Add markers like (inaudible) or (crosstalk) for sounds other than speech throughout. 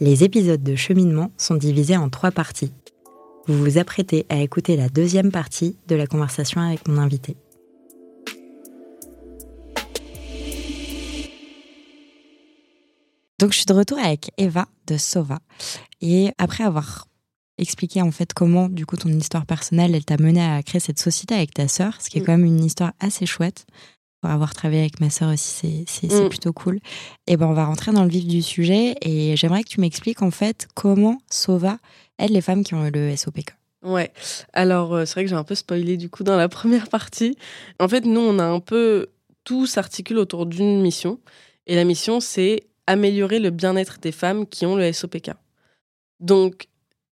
Les épisodes de cheminement sont divisés en trois parties. Vous vous apprêtez à écouter la deuxième partie de la conversation avec mon invité. Donc je suis de retour avec Eva de Sova et après avoir expliqué en fait comment du coup ton histoire personnelle elle t'a mené à créer cette société avec ta sœur, ce qui est mm. quand même une histoire assez chouette. Pour avoir travaillé avec ma sœur aussi, c'est mm. plutôt cool. Et ben on va rentrer dans le vif du sujet et j'aimerais que tu m'expliques en fait comment Sova aide les femmes qui ont eu le SOPK. Ouais. Alors euh, c'est vrai que j'ai un peu spoilé du coup dans la (laughs) première partie. En fait, nous on a un peu tout s'articule autour d'une mission et la mission c'est améliorer le bien-être des femmes qui ont le SOPK. Donc,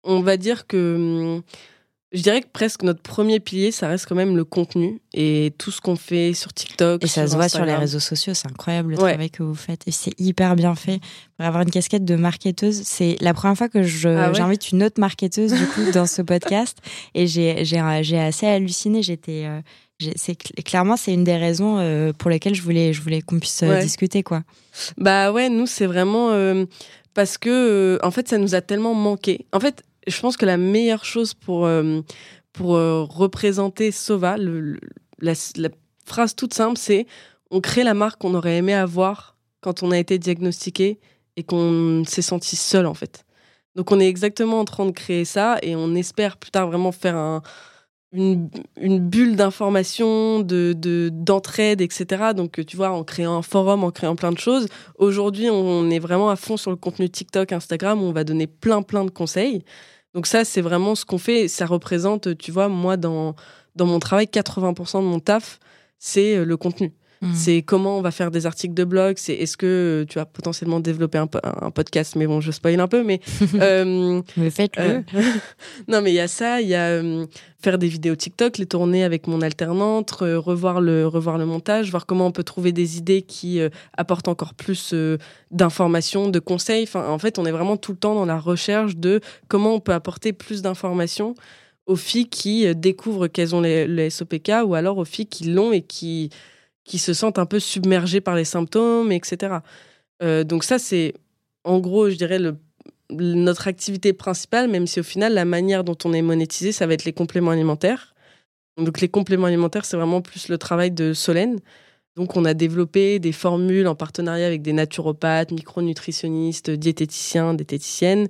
on va dire que hum, je dirais que presque notre premier pilier, ça reste quand même le contenu et tout ce qu'on fait sur TikTok. Et ça se voit sur les réseaux sociaux, c'est incroyable le travail que vous faites et c'est hyper bien fait. Pour avoir une casquette de marketeuse, c'est la première fois que ah j'invite une autre marketeuse du coup dans ce podcast (laughs) et j'ai assez halluciné. J'étais euh, c'est clairement c'est une des raisons euh, pour lesquelles je voulais je voulais qu'on puisse euh, discuter quoi. Bah ouais, nous c'est vraiment euh, parce que en fait ça nous a tellement manqué. En fait, je pense que la meilleure chose pour pour représenter Sova, la, phrase toute simple, c'est on crée la marque qu'on aurait aimé avoir quand on a été diagnostiqué et qu'on s'est senti seul en fait. Donc on est exactement en train de créer ça et on espère plus tard vraiment faire un une, une bulle d'information, de, d'entraide, etc. Donc, tu vois, en créant un forum, en créant plein de choses. Aujourd'hui, on est vraiment à fond sur le contenu TikTok, Instagram, où on va donner plein, plein de conseils. Donc ça, c'est vraiment ce qu'on fait. Ça représente, tu vois, moi, dans, dans mon travail, 80% de mon taf, c'est euh, le contenu. Mm. C'est comment on va faire des articles de blog. C'est est-ce que tu vas potentiellement développer un, un, podcast. Mais bon, je spoil un peu. Mais, (laughs) euh, mais faites-le. Euh, (laughs) non, mais il y a ça. Il y a euh, faire des vidéos TikTok, les tourner avec mon alternante, revoir le revoir le montage, voir comment on peut trouver des idées qui apportent encore plus d'informations, de conseils. Enfin, en fait, on est vraiment tout le temps dans la recherche de comment on peut apporter plus d'informations aux filles qui découvrent qu'elles ont les, les, SOPK ou alors aux filles qui l'ont et qui qui se sentent un peu submergés par les symptômes, etc. Euh, donc ça, c'est en gros, je dirais, notre activité principale, même si au final, la manière dont on est monétisé, ça va être les compléments alimentaires. Donc les compléments alimentaires, c'est vraiment plus le travail de Solène. Donc on a développé des formules en partenariat avec des naturopathes, micronutritionnistes, diététiciens, diététiciennes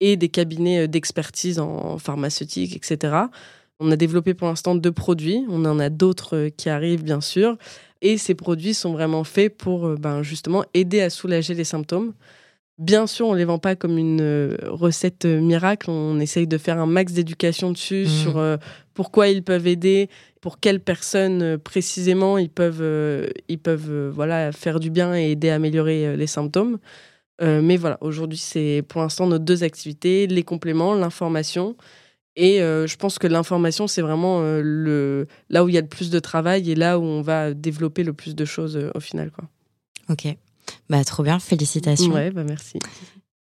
et des cabinets d'expertise en pharmaceutique, etc. On a développé pour l'instant deux produits. On en a d'autres qui arrivent, bien sûr. Et ces produits sont vraiment faits pour euh, ben, justement aider à soulager les symptômes. Bien sûr, on ne les vend pas comme une euh, recette euh, miracle. On essaye de faire un max d'éducation dessus mmh. sur pourquoi ils peuvent aider, pour quelles personnes précisément ils peuvent, ils peuvent voilà, faire du bien et aider à améliorer les symptômes. mais voilà, aujourd'hui, c'est pour l'instant nos deux activités les compléments, l'information et euh, je pense que l'information, c'est vraiment euh, le, là où il y a le plus de travail et là où on va développer le plus de choses euh, au final. Quoi. Ok. Bah, trop bien, félicitations. Ouais, bah merci.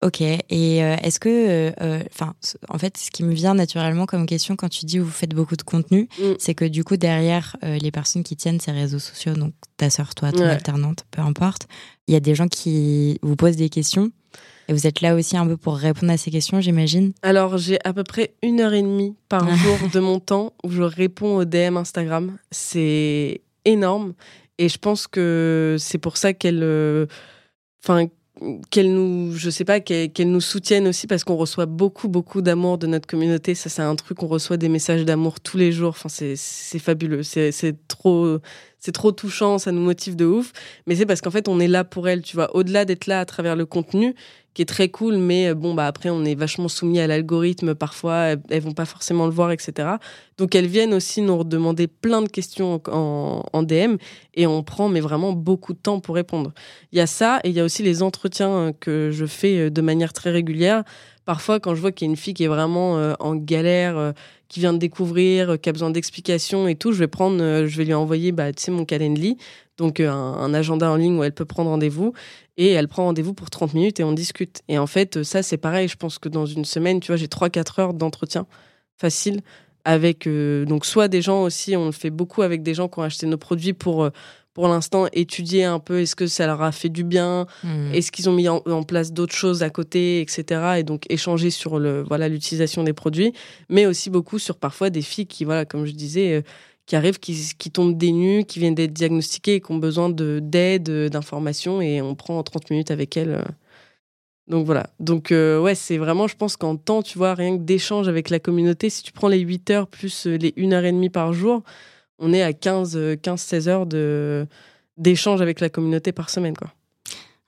Ok. Et est-ce que, enfin, en fait, ce qui me vient naturellement comme question quand tu dis que vous faites beaucoup de contenu, mm. c'est que du coup, derrière les personnes qui tiennent ces réseaux sociaux, donc ta sœur, toi, ton alternante, peu importe, il y a des gens qui vous posent des questions et vous êtes là aussi un peu pour répondre à ces questions, j'imagine Alors, j'ai à peu près une heure et demie par jour de mon temps où je réponds aux DM Instagram. C'est énorme. Et je pense que c'est pour ça qu'elle. Euh, enfin. qu'elle nous, je sais pas, qu'elle nous soutienne aussi parce qu'on reçoit beaucoup, beaucoup d'amour de notre communauté. Ça, c'est un truc, on reçoit des messages d'amour tous les jours. Enfin, c'est fabuleux. C'est trop, c'est trop touchant. Ça nous motive de ouf. Mais c'est parce qu'en fait, on est là pour elle. Tu vois, au-delà d'être là à travers le contenu, qui est très cool, mais euh, bon, bah après, on est vachement soumis à l'algorithme parfois, elles, vont pas forcément le voir, etc. Donc elles viennent aussi nous demander plein de questions en, en, DM et on prend mais vraiment beaucoup de temps pour répondre. Il y a ça et il y a aussi les entretiens euh, que je fais euh, de manière très régulière. Parfois, quand je vois qu'il y a une fille qui est vraiment en galère, qui vient de découvrir, qui a besoin d'explications et tout, je vais prendre, je vais lui envoyer, bah, tu sais, mon Calendly, donc un, un, agenda en ligne où elle peut prendre rendez-vous et elle prend rendez-vous pour 30 minutes et on discute. Et en fait, ça, c'est pareil. Je pense que dans une semaine, tu vois, j'ai 3-4 heures d'entretien facile avec euh, donc soit des gens aussi, on le fait beaucoup avec des gens qui ont acheté nos produits pour, euh, pour l'instant étudier un peu est-ce que ça leur a fait du bien, Hmm. est-ce qu'ils ont mis en, en place d'autres choses à côté, etc. Et donc échanger sur le voilà l'utilisation des produits, mais aussi beaucoup sur parfois des filles qui voilà comme je disais euh, qui arrivent, qui, qui tombent des nues, qui viennent d'être diagnostiquées et qui ont besoin de d'aide, euh, d'informations et on prend 30 minutes avec elles. euh. Donc voilà. Donc euh, ouais, c'est vraiment, je pense qu'en temps, tu vois, rien que d'échange avec la communauté, si tu prends les 8 heures plus les 1 heure et demie par jour, on est à 15, euh, 15-16 heures de d'échange avec la communauté par semaine, quoi.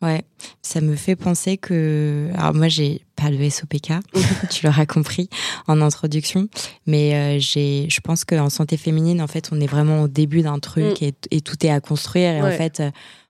Ouais, ça me fait penser que. Alors, moi, j'ai pas le SOPK, (laughs) tu l'auras compris en introduction, mais euh, j'ai, je pense qu'en santé féminine, en fait, on est vraiment au début d'un truc et, et tout est à construire. Et en fait, euh,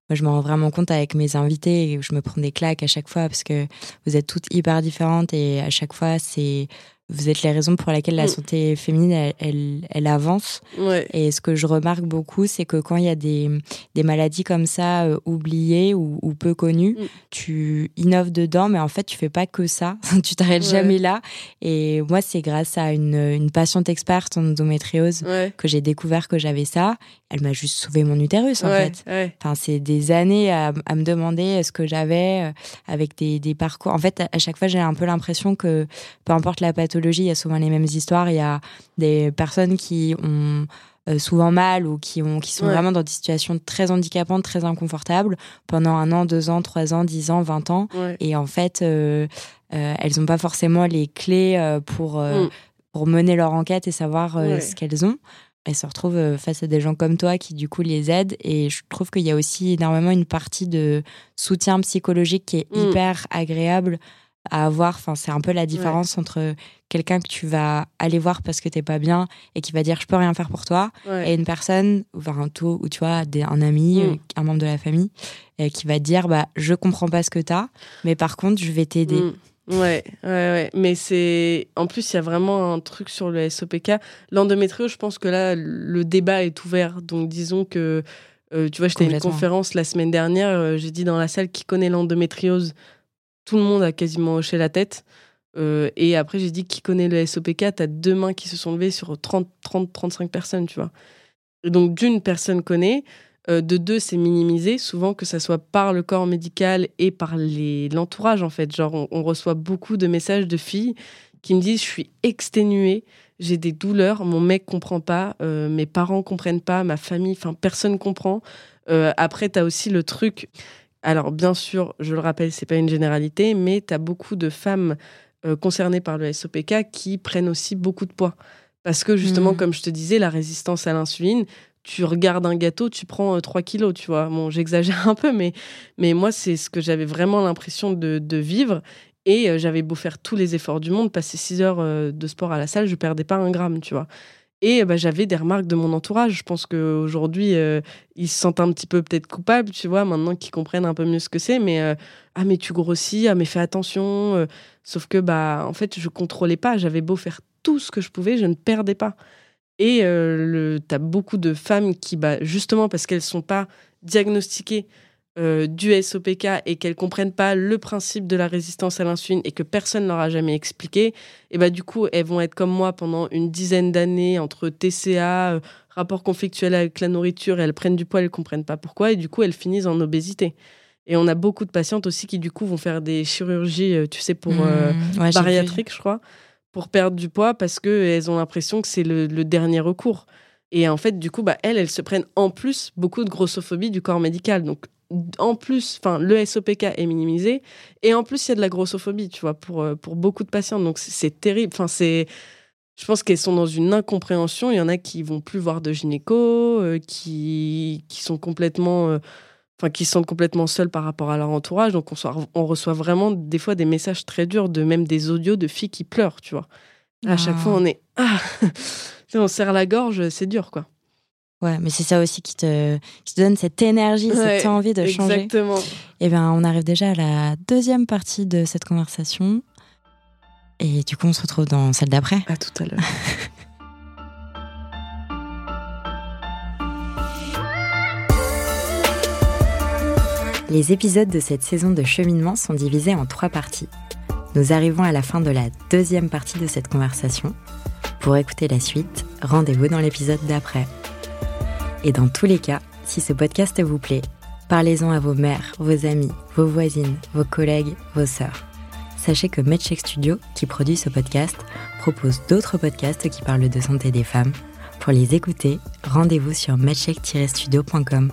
moi, je me rends vraiment compte avec mes invités et je me prends des claques à chaque fois parce que vous êtes toutes hyper différentes et à chaque fois, c'est. Vous êtes les raisons pour lesquelles la santé féminine, elle, elle, elle avance. Ouais. Et ce que je remarque beaucoup, c'est que quand il y a des, des maladies comme ça, euh, oubliées ou, ou peu connues, Mm. tu innoves dedans, mais en fait, tu fais pas que ça. (laughs) tu t'arrêtes Ouais. jamais là. Et moi, c'est grâce à une, une patiente experte en endométriose Ouais. que j'ai découvert que j'avais ça. Elle m'a juste sauvé mon utérus, en fait. Enfin, c'est des années à, à me demander ce que j'avais euh, avec des, des parcours. En fait, à chaque fois, j'ai un peu l'impression que peu importe la pathologie, il y a souvent les mêmes histoires. Il y a des personnes qui ont euh, souvent mal ou qui, ont, qui sont Ouais. vraiment dans des situations très handicapantes, très inconfortables pendant un an, deux ans, trois ans, dix ans, vingt ans. ouais. Et en fait, euh, euh, elles n'ont pas forcément les clés pour, euh, Mm. pour mener leur enquête et savoir Ouais. ce qu'elles ont. Elles se retrouvent face à des gens comme toi qui, du coup, les aident. Et je trouve qu'il y a aussi énormément une partie de soutien psychologique qui est Mm. hyper agréable à avoir. Enfin, c'est un peu la différence entre quelqu'un que tu vas aller voir parce que t'es pas bien et qui va dire je peux rien faire pour toi ouais. et une personne enfin un taux ou tu vois des- un ami Mm. euh, un membre de la famille euh, qui va te dire bah je comprends pas ce que t'as mais par contre je vais t'aider Mm. Ouais, ouais, ouais. Mais c'est. En plus, il y a vraiment un truc sur le SOPK. L'endométriose, je pense que là, le débat est ouvert. Donc, disons que. euh, tu vois, j'étais à une conférence la semaine dernière. euh, J'ai dit dans la salle qui connaît l'endométriose. Tout le monde a quasiment hoché la tête. Euh, et après, j'ai dit qui connaît le SOPK. T'as deux mains qui se sont levées sur 30, 30 35 personnes, tu vois. Donc, d'une personne connaît. Euh, de deux, c'est minimisé, souvent que ça soit par le corps médical et par l'entourage, en fait. Genre, on, reçoit beaucoup de messages de filles qui me disent Je suis exténuée, j'ai des douleurs, mon mec comprend pas, euh, mes parents comprennent pas, ma famille, enfin, personne comprend. Après, tu as aussi le truc. Alors, bien sûr, je le rappelle, c'est pas une généralité, mais tu as beaucoup de femmes euh, concernées par le SOPK qui prennent aussi beaucoup de poids. Parce que justement, Mhm. comme je te disais, la résistance à l'insuline, tu regardes un gâteau, tu prends euh, 3 kilos, tu vois. Bon, j'exagère un peu, mais, mais moi, c'est ce que j'avais vraiment l'impression de, de vivre. Et euh, j'avais beau faire tous les efforts du monde, passer 6 heures euh, de sport à la salle, je perdais pas un gramme, tu vois. Et bah, j'avais des remarques de mon entourage. Je pense qu'aujourd'hui, euh, ils se sentent un petit peu peut-être coupables, tu vois, maintenant qu'ils comprennent un peu mieux ce que c'est. Mais euh, ah, mais tu grossis, ah, mais fais attention. euh. sauf que, bah, en fait, je contrôlais pas. J'avais beau faire tout ce que je pouvais, je ne perdais pas. Et tu as beaucoup de femmes qui, bah, justement parce qu'elles sont pas diagnostiquées euh, du SOPK et qu'elles comprennent pas le principe de la résistance à l'insuline et que personne leur a jamais expliqué, et bah du coup elles vont être comme moi pendant une dizaine d'années entre TCA, euh, rapport conflictuel avec la nourriture, et elles prennent du poids, elles comprennent pas pourquoi, et du coup elles finissent en obésité. Et on a beaucoup de patientes aussi qui du coup vont faire des chirurgies, euh, tu sais, pour Mmh, ouais, bariatrique, je crois, pour perdre du poids parce qu'elles ont l'impression que c'est le, le dernier recours. Et en fait, du coup, bah, elles, elles se prennent en plus beaucoup de grossophobie du corps médical. Donc, en plus, enfin, le SOPK est minimisé. Et en plus, il y a de la grossophobie, tu vois, pour, euh, pour beaucoup de patientes. Donc, c'est- terrible. Enfin, c'est. Je pense qu'elles sont dans une incompréhension. Il y en a qui vont plus voir de gynéco, euh, qui, qui sont complètement. euh, Enfin, qui se sentent complètement seuls par rapport à leur entourage. Donc, on, soit- on reçoit vraiment des fois des messages très durs, de même des audios de filles qui pleurent, tu vois. À chaque Ah. fois, on est. Ah (laughs) On serre la gorge, c'est dur, quoi. Ouais, mais c'est ça aussi qui te, qui te donne cette énergie, Ouais, cette envie de changer. Exactement. Et bien, on arrive déjà à la deuxième partie de cette conversation. Et du coup, on se retrouve dans celle d'après. À tout à l'heure. (laughs) Les épisodes de cette saison de cheminement sont divisés en trois parties. Nous arrivons à la fin de la deuxième partie de cette conversation. Pour écouter la suite, rendez-vous dans l'épisode d'après. Et dans tous les cas, Si ce podcast vous plaît, parlez-en à vos mères, vos amis, vos voisines, vos collègues, vos sœurs. Sachez que MedCheck Studio, qui produit ce podcast, propose d'autres podcasts qui parlent de santé des femmes. Pour les écouter, rendez-vous sur medcheck-studio.com.